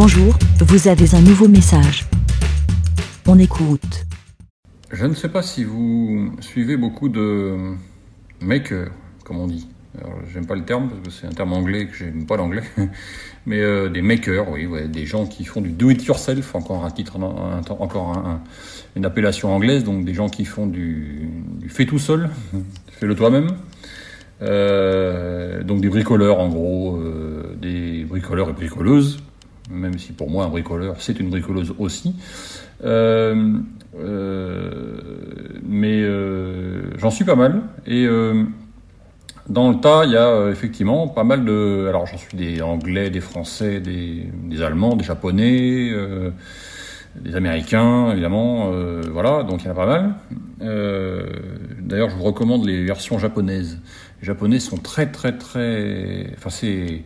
Bonjour, vous avez un nouveau message. On écoute. Je ne sais pas si vous suivez beaucoup de makers, comme on dit. J'aime pas le terme parce que c'est un terme anglais que j'aime pas l'anglais, mais euh, des makers, oui, des gens qui font du do it yourself, encore un titre, une appellation anglaise, donc des gens qui font du, du fait tout seul, fais-le toi-même. Euh, donc des bricoleurs en gros, euh, des bricoleurs et bricoleuses, même si pour moi un bricoleur c'est une bricoleuse aussi. Euh, mais j'en suis pas mal et dans le tas il y a effectivement pas mal de. Alors j'en suis des Anglais, des Français, des, des Allemands, des Japonais des Américains, évidemment, euh, voilà, donc il y en a pas mal. Euh, d'ailleurs, je vous recommande les versions japonaises. Les japonais sont très, très, très, enfin c'est,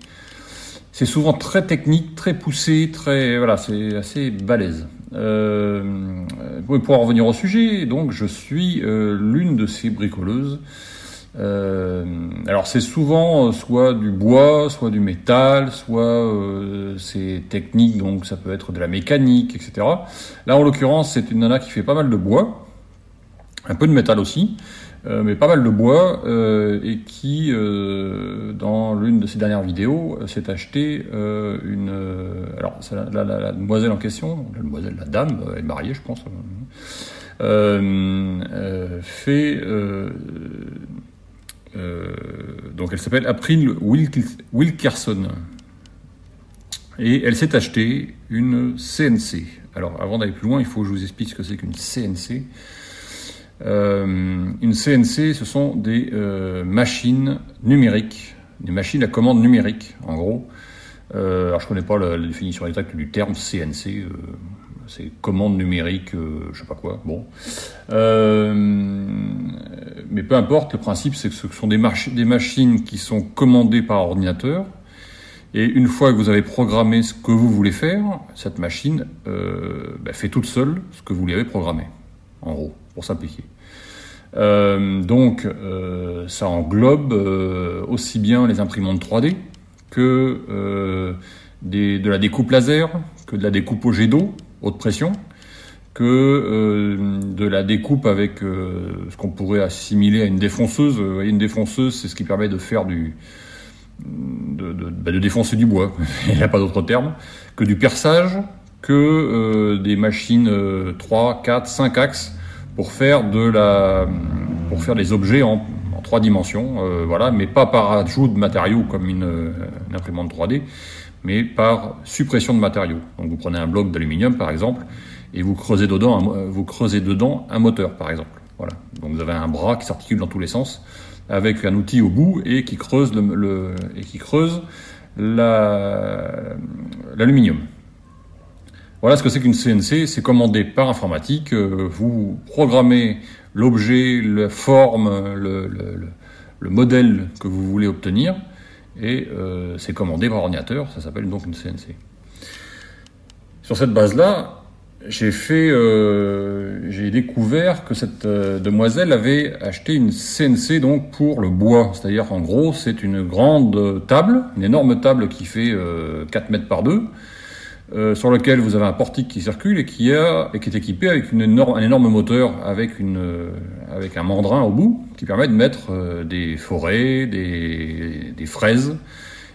c'est souvent très technique, très poussé, très, voilà, c'est assez balèze. Euh, pour en revenir au sujet, donc je suis euh, l'une de ces bricoleuses euh, alors c'est souvent euh, soit du bois, soit du métal, soit c'est technique, donc ça peut être de la mécanique, etc. Là en l'occurrence c'est une nana qui fait pas mal de bois, un peu de métal aussi, euh, mais pas mal de bois, euh, et qui dans l'une de ses dernières vidéos s'est acheté une... alors la, demoiselle en question, la demoiselle, la dame, elle est mariée je pense, fait euh, donc elle s'appelle April Wilkerson. Et elle s'est achetée une CNC. Alors avant d'aller plus loin, il faut que je vous explique ce que c'est qu'une CNC. Euh, une CNC, ce sont des euh, machines numériques, des machines à commande numérique, en gros. alors je ne connais pas la, définition exacte du terme CNC c'est commande numérique, euh, je sais pas quoi. Bon, euh, mais peu importe. Le principe, c'est que ce sont des, des machines qui sont commandées par ordinateur. Et une fois que vous avez programmé ce que vous voulez faire, cette machine euh, bah, fait toute seule ce que vous lui avez programmé, en gros, pour simplifier. Donc, ça englobe aussi bien les imprimantes 3D que de la découpe laser, que de la découpe au jet d'eau, haute pression que euh, de la découpe avec euh, ce qu'on pourrait assimiler à une défonceuse. Vous voyez, une défonceuse, c'est ce qui permet de faire du de, de, bah, de défoncer du bois. Il n'y a pas d'autre terme que du perçage, que euh, des machines 3, 4, 5 axes pour faire de la pour faire des objets en, trois dimensions, voilà, mais pas par ajout de matériaux comme une, une imprimante 3D, mais par suppression de matériaux. Donc vous prenez un bloc d'aluminium par exemple et vous creusez dedans, un, vous creusez dedans un moteur par exemple. Voilà. Donc vous avez un bras qui s'articule dans tous les sens avec un outil au bout et qui creuse le, le et qui creuse l'aluminium. Voilà ce que c'est qu'une CNC, c'est commandé par informatique. Euh, vous programmez l'objet, la forme, le, le, le modèle que vous voulez obtenir et euh, c'est commandé par ordinateur, ça s'appelle donc une CNC. Sur cette base-là, j'ai euh, découvert que cette demoiselle avait acheté une CNC donc pour le bois, c'est-à-dire en gros c'est une grande table, une énorme table qui fait 4 mètres par 2, euh, sur lequel vous avez un portique qui circule et qui, est équipé avec un énorme moteur euh, avec un mandrin au bout qui permet de mettre euh, des forêts, des, fraises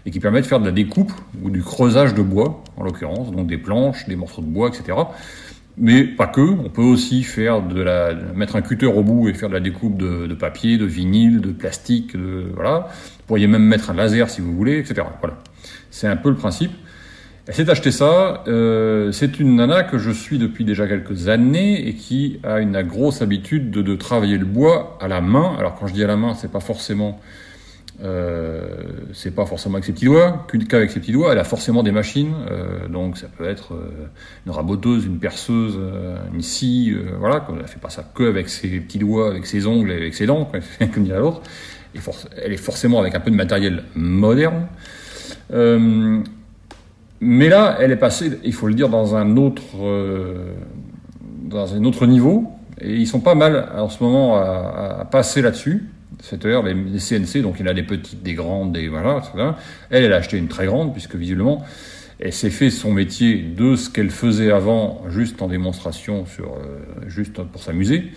et qui permet de faire de la découpe ou du creusage de bois en l'occurrence, donc des planches, des morceaux de bois, etc. Mais pas que, on peut aussi faire de la, mettre un cutter au bout et faire de la découpe de, papier, de vinyle, de plastique, voilà. Vous pourriez même mettre un laser si vous voulez, etc. Voilà. C'est un peu le principe. Elle s'est acheté ça. Euh, c'est une nana que je suis depuis déjà quelques années et qui a une grosse habitude de, travailler le bois à la main. Alors quand je dis à la main, c'est pas forcément euh, c'est pas forcément avec ses petits doigts, qu'avec ses petits doigts. Elle a forcément des machines, euh, donc ça peut être euh, une raboteuse, une perceuse, euh, une scie, euh, voilà. Elle fait pas ça que avec ses petits doigts, avec ses ongles et avec ses dents, comme dirait l'autre. Elle est forcément avec un peu de matériel moderne. Mais là, elle est passée, il faut le dire, dans un autre, euh, dans un autre niveau. Et ils sont pas mal en ce moment à, à passer là-dessus. C'est-à-dire les, les, CNC, donc il y en a des petites, des grandes, des voilà, etc. Elle, elle a acheté une très grande, puisque visiblement, Elle s'est fait son métier de ce qu'elle faisait avant, juste en démonstration, sur, euh, juste pour s'amuser.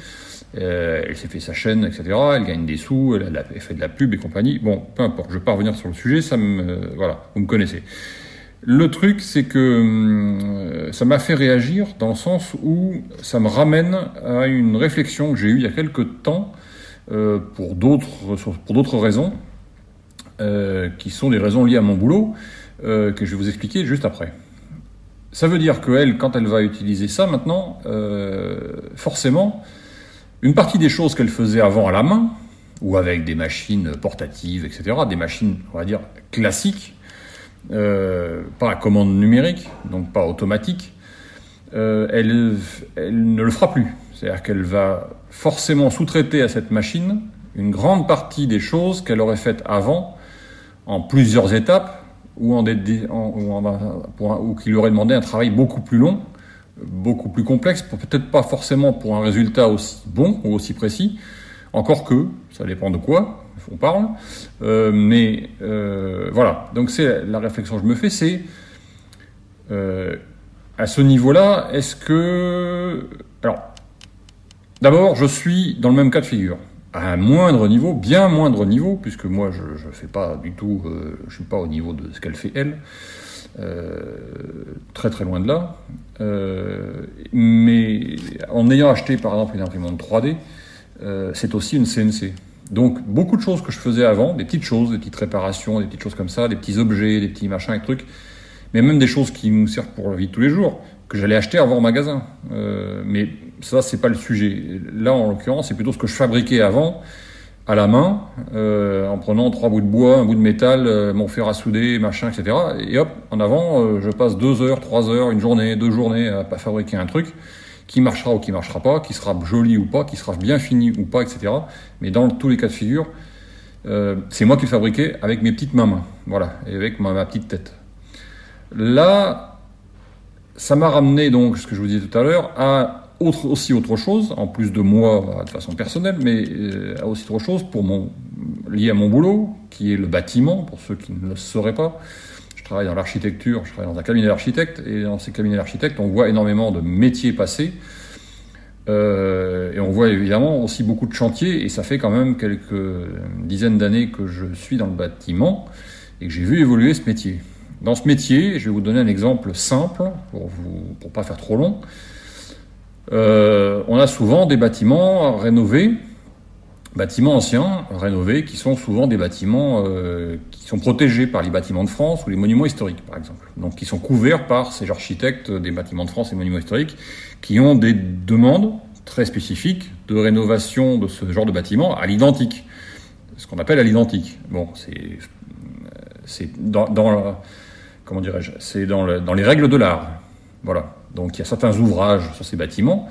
Euh, elle s'est fait sa chaîne, etc. Elle gagne des sous, elle a fait de la pub et compagnie. Bon, peu importe, je ne vais pas revenir sur le sujet, ça me, euh, voilà, vous me connaissez. Le truc, c'est que euh, ça m'a fait réagir dans le sens où ça me ramène à une réflexion que j'ai eue il y a quelques temps euh, pour d'autres raisons, euh, qui sont des raisons liées à mon boulot, que je vais vous expliquer juste après. Ça veut dire qu'elle, quand elle va utiliser ça maintenant, forcément, une partie des choses qu'elle faisait avant à la main, ou avec des machines portatives, etc., des machines, on va dire, classiques, euh, pas à commande numérique, donc pas automatique, euh, elle, elle, ne le fera plus. C'est-à-dire qu'elle va forcément sous-traiter à cette machine une grande partie des choses qu'elle aurait faites avant, en plusieurs étapes, ou, en, en, ou qui lui aurait demandé un travail beaucoup plus long, beaucoup plus complexe, peut-être pas forcément pour un résultat aussi bon ou aussi précis, encore que, ça dépend de quoi on parle, euh, mais euh, voilà, donc c'est la réflexion que je me fais, c'est euh, à ce niveau-là, est-ce que... Alors, d'abord, je suis dans le même cas de figure, à un moindre niveau, bien moindre niveau, puisque moi je ne fais pas du tout, je suis pas au niveau de ce qu'elle fait elle, très très loin de là, mais en ayant acheté par exemple une imprimante 3D, euh, c'est aussi une CNC. Donc beaucoup de choses que je faisais avant, des petites choses, des petites réparations, des petites choses comme ça, des petits objets, des petits machins et trucs, mais même des choses qui nous servent pour la vie de tous les jours, que j'allais acheter avant au magasin. Euh, mais ça, c'est pas le sujet. Là, en l'occurrence, c'est plutôt ce que je fabriquais avant, à la main, euh, en prenant trois bouts de bois, un bout de métal, mon fer à souder, machin, etc. Et hop, en avant, je passe deux heures, trois heures, une journée, deux journées à fabriquer un truc qui marchera ou qui marchera pas, qui sera joli ou pas, qui sera bien fini ou pas, etc. Mais dans tous les cas de figure, euh, c'est moi qui le fabriquais avec mes petites mains, voilà, et avec ma, petite tête. Là, ça m'a ramené donc, ce que je vous disais tout à l'heure, à aussi autre chose, en plus de moi de façon personnelle, mais euh, à aussi autre chose pour mon, lié à mon boulot, qui est le bâtiment, pour ceux qui ne le sauraient pas travaille dans l'architecture, je travaille dans un cabinet d'architectes, et dans ces cabinets d'architectes, on voit énormément de métiers passer. Euh, et on voit évidemment aussi beaucoup de chantiers, et ça fait quand même quelques dizaines d'années que je suis dans le bâtiment et que j'ai vu évoluer ce métier. Dans ce métier, je vais vous donner un exemple simple pour vous pour pas faire trop long. Euh, on a souvent des bâtiments rénovés bâtiments anciens, rénovés, qui sont souvent des bâtiments euh, qui sont protégés par les bâtiments de France ou les monuments historiques, par exemple. Donc, qui sont couverts par ces architectes des bâtiments de France et monuments historiques, qui ont des demandes très spécifiques de rénovation de ce genre de bâtiment à l'identique, ce qu'on appelle à l'identique. Bon, c'est c'est dans, dans comment dirais-je, c'est dans, dans les règles de l'art. Voilà. Donc, il y a certains ouvrages sur ces bâtiments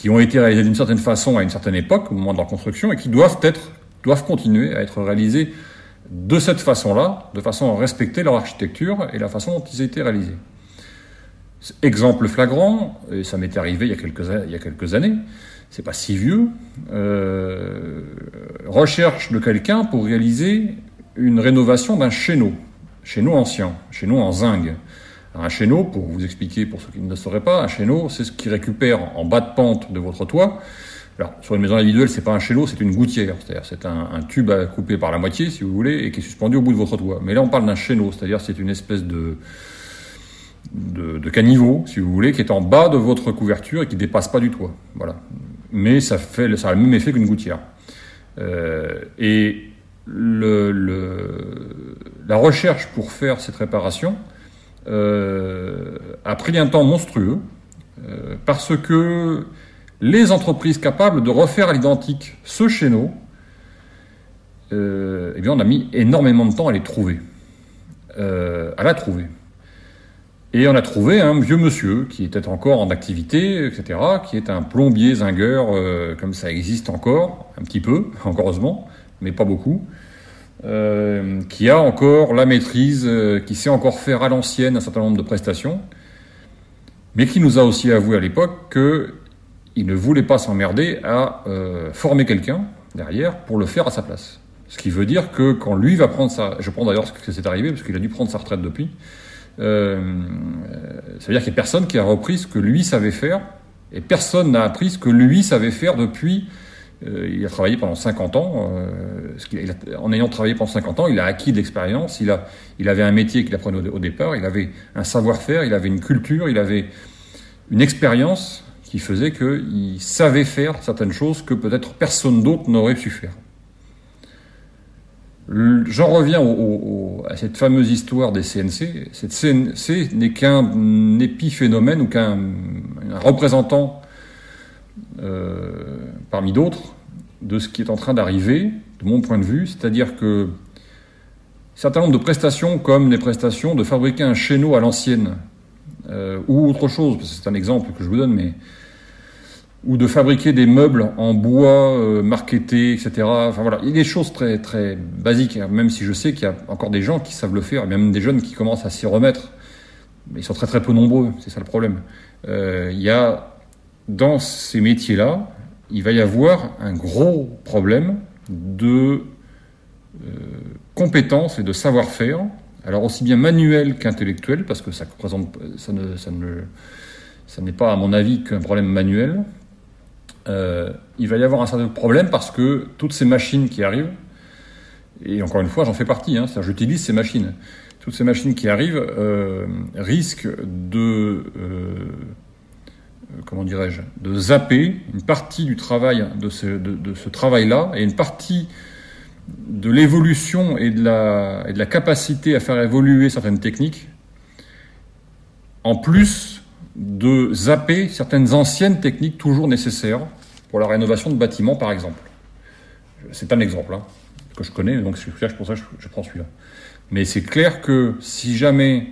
qui ont été réalisés d'une certaine façon à une certaine époque, au moment de leur construction, et qui doivent être, doivent continuer à être réalisés de cette façon-là, de façon à respecter leur architecture et la façon dont ils ont été réalisés. Exemple flagrant, et ça m'était arrivé il y a quelques, il y a quelques années, c'est pas si vieux, euh, recherche de quelqu'un pour réaliser une rénovation d'un chéneau, chéneau ancien, chéneau en zinc. Un chéneau, pour vous expliquer, pour ceux qui ne le sauraient pas, un chéneau, c'est ce qui récupère en bas de pente de votre toit. Alors, sur une maison individuelle, c'est pas un chéneau, c'est une gouttière. C'est-à-dire, c'est un, tube à couper par la moitié, si vous voulez, et qui est suspendu au bout de votre toit. Mais là, on parle d'un chéneau, c'est-à-dire, c'est une espèce de, de, caniveau, si vous voulez, qui est en bas de votre couverture et qui dépasse pas du toit. Voilà. Mais ça fait, ça a le même effet qu'une gouttière. Euh, et la recherche pour faire cette réparation, a pris un temps monstrueux euh, parce que les entreprises capables de refaire à l'identique ce chéneau, euh, eh bien, on a mis énormément de temps à les trouver, à la trouver. Et on a trouvé un vieux monsieur qui était encore en activité, etc., qui est un plombier zingueur, comme ça existe encore, un petit peu, encore heureusement, mais pas beaucoup, euh, qui a encore la maîtrise, euh, qui sait encore faire à l'ancienne un certain nombre de prestations, mais qui nous a aussi avoué à l'époque qu'il ne voulait pas s'emmerder à euh, former quelqu'un derrière pour le faire à sa place. Ce qui veut dire que quand lui va prendre sa... Je prends d'ailleurs ce que c'est arrivé, parce qu'il a dû prendre sa retraite depuis. ça veut dire qu'il n'y a personne qui a repris ce que lui savait faire, et personne n'a appris ce que lui savait faire depuis. Euh, il a travaillé pendant 50 ans. Euh, en ayant travaillé pendant 50 ans, il a acquis de. Il, avait un métier qu'il apprenait au, départ. Il avait un savoir-faire. Il avait une culture. Il avait une expérience qui faisait qu'il savait faire certaines choses que peut-être personne d'autre n'aurait su faire. J'en reviens à cette fameuse histoire des CNC. Cette CNC n'est qu'un épiphénomène ou qu'un représentant euh, parmi d'autres de ce qui est en train d'arriver, de mon point de vue, c'est-à-dire que certain nombre de prestations, comme les prestations de fabriquer un chéneau à l'ancienne, euh, ou autre chose, c'est un exemple que je vous donne, mais ou de fabriquer des meubles en bois euh, marketés, etc. Enfin voilà, il y a des choses très très basiques, hein, même si je sais qu'il y a encore des gens qui savent le faire, même des jeunes qui commencent à s'y remettre. Mais ils sont très très peu nombreux, c'est ça le problème. Euh, il y a dans ces métiers-là, il va y avoir un gros problème de euh, compétences et de savoir-faire, alors aussi bien manuel qu'intellectuel, parce que ça ne, ça ne, ça n'est pas à mon avis qu'un problème manuel, euh, il va y avoir un certain problème parce que toutes ces machines qui arrivent, et encore une fois, j'en fais partie, hein, c'est-à-dire j'utilise ces machines, toutes ces machines qui arrivent euh, risquent de, comment dirais-je, de zapper une partie du travail de ce, travail-là et une partie de l'évolution et, de la, et de la capacité à faire évoluer certaines techniques, en plus de zapper certaines anciennes techniques toujours nécessaires pour la rénovation de bâtiments, par exemple. C'est un exemple hein, que je connais, donc c'est pour ça que je, prends celui-là. Mais c'est clair que si jamais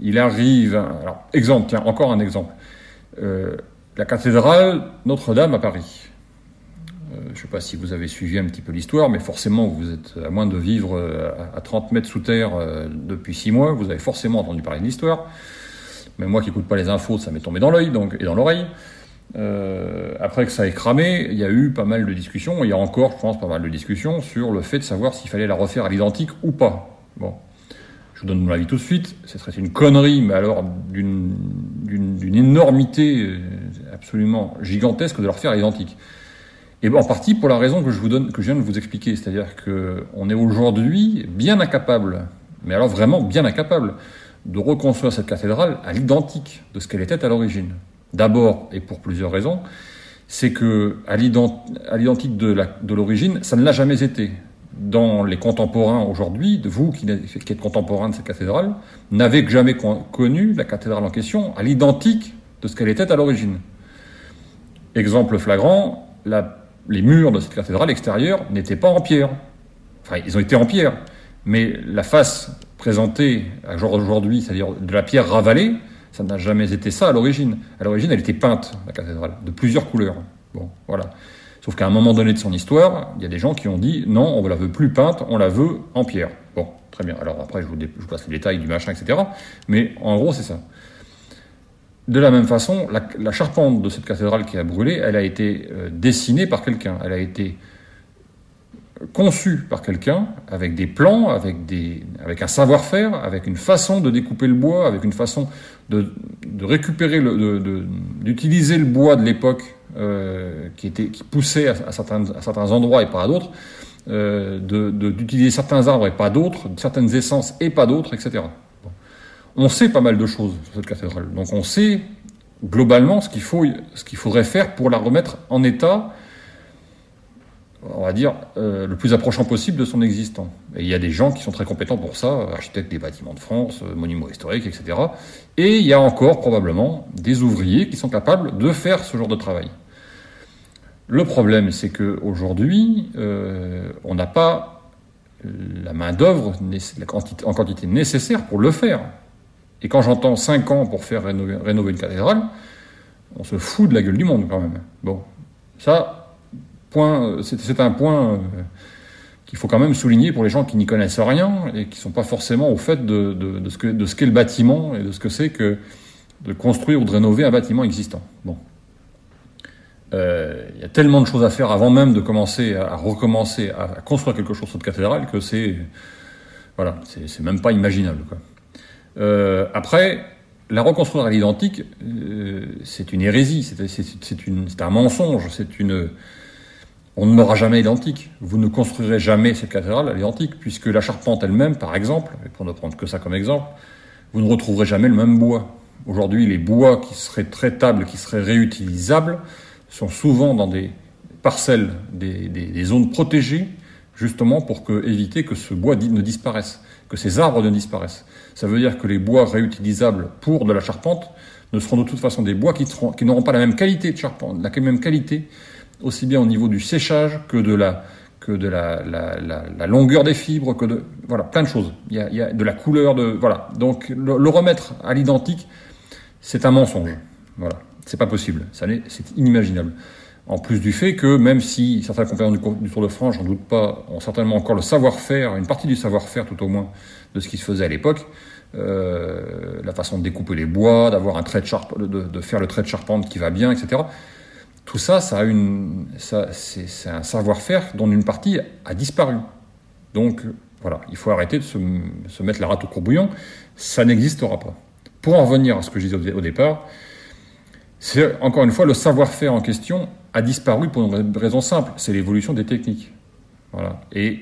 il arrive... Alors, exemple, tiens, encore un exemple. Euh, la cathédrale Notre-Dame à Paris. Euh, je ne sais pas si vous avez suivi un petit peu l'histoire, mais forcément, vous êtes, à moins de vivre euh, à 30 mètres sous terre depuis 6 mois, vous avez forcément entendu parler de l'histoire. Mais moi qui n'écoute pas les infos, ça m'est tombé dans l'œil et dans l'oreille. Après que ça ait cramé, il y a eu pas mal de discussions, il y a encore, je pense, pas mal de discussions sur le fait de savoir s'il fallait la refaire à l'identique ou pas. Bon, je vous donne mon avis tout de suite, ce serait une connerie, mais alors d'une énormité euh, absolument gigantesque de la refaire à l'identique. Et en partie pour la raison que je vous donne, que je viens de vous expliquer, c'est-à-dire qu'on est aujourd'hui bien incapable, mais alors vraiment bien incapable, de reconstruire cette cathédrale à l'identique de ce qu'elle était à l'origine. D'abord, et pour plusieurs raisons, c'est que à l'identique de l'origine, ça ne l'a jamais été. Dans les contemporains aujourd'hui, vous qui, êtes contemporain de cette cathédrale, n'avez jamais connu la cathédrale en question à l'identique de ce qu'elle était à l'origine. Exemple flagrant, les murs de cette cathédrale extérieure n'étaient pas en pierre. Enfin, ils ont été en pierre, mais la face présentée aujourd'hui, c'est-à-dire de la pierre ravalée, ça n'a jamais été ça à l'origine. À l'origine, elle était peinte, la cathédrale, de plusieurs couleurs. Bon, voilà. Sauf qu'à un moment donné de son histoire, il y a des gens qui ont dit non, on ne la veut plus peinte, on la veut en pierre. Bon, très bien. Alors après, je vous, passe les détails du machin, etc. Mais en gros, c'est ça. De la même façon, la, charpente de cette cathédrale qui a brûlé, elle a été euh, dessinée par quelqu'un. Elle a été conçu par quelqu'un, avec des plans, avec, un savoir-faire, avec une façon de découper le bois, avec une façon de, récupérer, d'utiliser le, bois de l'époque euh, qui, était, qui poussait à, certains, à certains endroits et pas à d'autres, euh, d'utiliser certains arbres et pas d'autres, certaines essences et pas d'autres, etc. On sait pas mal de choses sur cette cathédrale. Donc on sait globalement ce qu'il faudrait faire pour la remettre en état on va dire, euh, le plus approchant possible de son existant. Et il y a des gens qui sont très compétents pour ça, architectes des bâtiments de France, monuments historiques, etc. Et il y a encore probablement des ouvriers qui sont capables de faire ce genre de travail. Le problème, c'est qu'aujourd'hui, euh, on n'a pas la main-d'œuvre en quantité nécessaire pour le faire. Et quand j'entends 5 ans pour faire rénover, rénover une cathédrale, on se fout de la gueule du monde quand même. Bon, ça, c'est un point euh, qu'il faut quand même souligner pour les gens qui n'y connaissent rien et qui ne sont pas forcément au fait de, ce qu'est le bâtiment et de ce que c'est que de construire ou de rénover un bâtiment existant. Bon. Euh, il y a tellement de choses à faire avant même de commencer à, recommencer à, construire quelque chose sur de cathédrale que c'est voilà, c'est même pas imaginable. Euh, après, la reconstruire à l'identique, euh, c'est une hérésie, c'est un mensonge, c'est une. On n'aura jamais identique. Vous ne construirez jamais cette cathédrale à l'identique, puisque la charpente elle-même, par exemple, et pour ne prendre que ça comme exemple, vous ne retrouverez jamais le même bois. Aujourd'hui, les bois qui seraient traitables, qui seraient réutilisables, sont souvent dans des parcelles, des, des zones protégées, justement pour que, éviter que ce bois ne disparaisse, que ces arbres ne disparaissent. Ça veut dire que les bois réutilisables pour de la charpente ne seront de toute façon des bois qui, qui n'auront pas la même qualité de charpente, la même qualité, aussi bien au niveau du séchage que de la, que de la, la, la, longueur des fibres, que de voilà plein de choses. Il y a, il y a de la couleur, de voilà. Donc le, le remettre à l'identique, c'est un mensonge. Voilà, c'est pas possible. C'est inimaginable. En plus du fait que même si certains compagnon du, Tour de France, j'en doute pas, ont certainement encore le savoir-faire, une partie du savoir-faire tout au moins de ce qui se faisait à l'époque, euh, la façon de découper les bois, d'avoir un trait de, de, faire le trait de charpente qui va bien, etc. Tout ça, ça a une, ça, c'est, un savoir-faire dont une partie a disparu. Donc voilà, il faut arrêter de se, se mettre la rate au courbouillon. Ça n'existera pas. Pour en revenir à ce que je disais au départ, encore une fois le savoir-faire en question a disparu pour une raison simple, c'est l'évolution des techniques. Et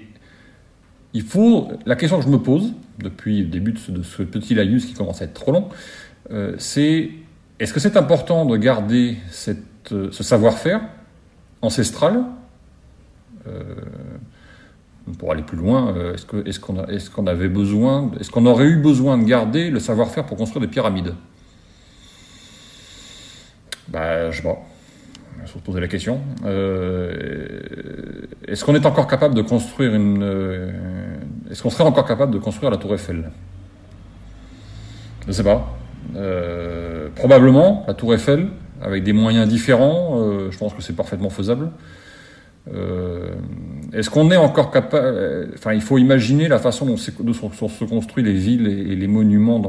il faut, la question que je me pose depuis le début de ce, petit laïus qui commence à être trop long, euh, c'est est-ce que c'est important de garder euh, ce savoir-faire ancestral euh, Pour aller plus loin, est-ce qu'on est qu'on est qu'on avait besoin, est-ce qu'on aurait eu besoin de garder le savoir-faire pour construire des pyramides? Bah, je sais pas il faut se poser la question. Euh, est-ce qu'on est encore capable de construire une. Euh, est-ce qu'on serait encore capable de construire la Tour Eiffel? Je ne sais pas. Euh, probablement, la Tour Eiffel, avec des moyens différents, je pense que c'est parfaitement faisable. Est-ce qu'on est encore capable. Enfin, il faut imaginer la façon dont, se construisent les villes et, les monuments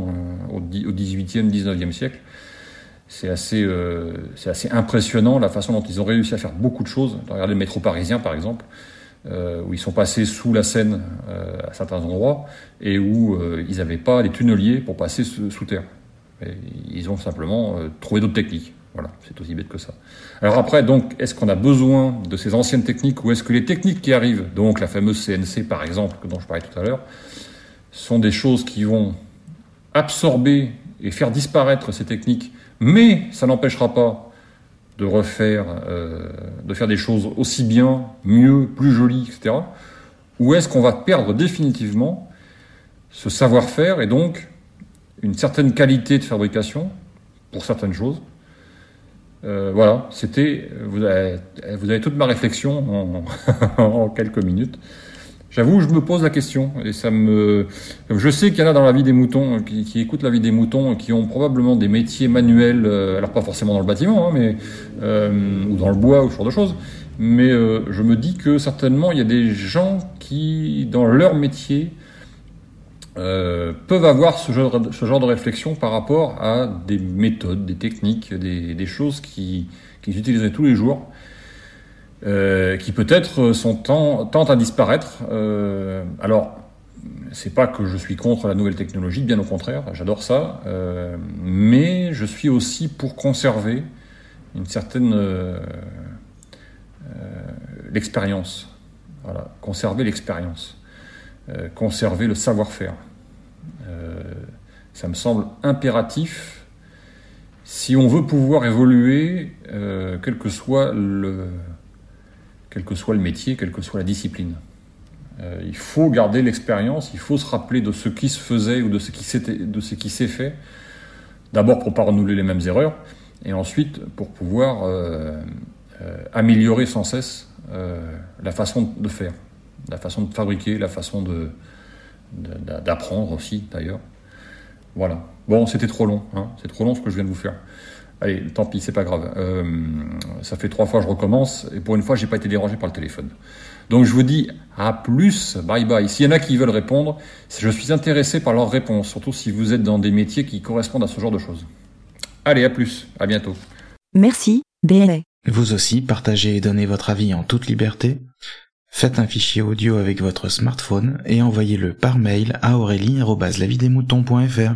au, au 18e, 19e siècle c'est assez, euh, c'est assez impressionnant la façon dont ils ont réussi à faire beaucoup de choses. Regardez le métro parisien, par exemple, euh, où ils sont passés sous la Seine euh, à certains endroits et où ils n'avaient pas les tunneliers pour passer sous, terre. ils ont simplement trouvé d'autres techniques. Voilà, c'est aussi bête que ça. Alors après, donc, est-ce qu'on a besoin de ces anciennes techniques ou est-ce que les techniques qui arrivent, donc la fameuse CNC par exemple, dont je parlais tout à l'heure, sont des choses qui vont absorber et faire disparaître ces techniques mais ça n'empêchera pas de refaire, euh, de faire des choses aussi bien, mieux, plus jolies, etc. Ou est-ce qu'on va perdre définitivement ce savoir-faire et donc une certaine qualité de fabrication pour certaines choses? Euh, Voilà, c'était, vous avez, toute ma réflexion en quelques minutes. J'avoue, je me pose la question et ça me. Je sais qu'il y en a dans la vie des moutons qui, qui, écoutent la vie des moutons qui ont probablement des métiers manuels, euh, alors pas forcément dans le bâtiment, hein, mais euh, ou dans le bois ou ce genre de choses. Mais euh, je me dis que certainement il y a des gens qui, dans leur métier, euh, peuvent avoir ce genre, de réflexion par rapport à des méthodes, des techniques, des, choses qu'ils qui tous les jours euh, qui peut-être sont tentent à disparaître. Euh, alors, c'est pas que je suis contre la nouvelle technologie, bien au contraire, j'adore ça, euh, mais je suis aussi pour conserver une certaine euh, l'expérience. Voilà, conserver l'expérience, conserver le savoir-faire. ça me semble impératif si on veut pouvoir évoluer, quel que soit le, quel que soit le métier, quelle que soit la discipline. Euh, il faut garder l'expérience, il faut se rappeler de ce qui se faisait ou de ce qui s'est fait, d'abord pour ne pas renouveler les mêmes erreurs, et ensuite pour pouvoir euh, euh, améliorer sans cesse la façon de faire, la façon de fabriquer, la façon d'apprendre aussi d'ailleurs. Voilà. Bon, c'était trop long, hein. c'est trop long ce que je viens de vous faire. Allez, tant pis, c'est pas grave. Euh, ça fait trois fois que je recommence, et pour une fois, j'ai pas été dérangé par le téléphone. Donc je vous dis à plus, bye bye. S'il y en a qui veulent répondre, je suis intéressé par leurs réponses, surtout si vous êtes dans des métiers qui correspondent à ce genre de choses. Allez, à plus, à bientôt. Merci, BLA. Vous aussi, partagez et donnez votre avis en toute liberté. Faites un fichier audio avec votre smartphone et envoyez-le par mail à aurélie.lavidemouton.fr.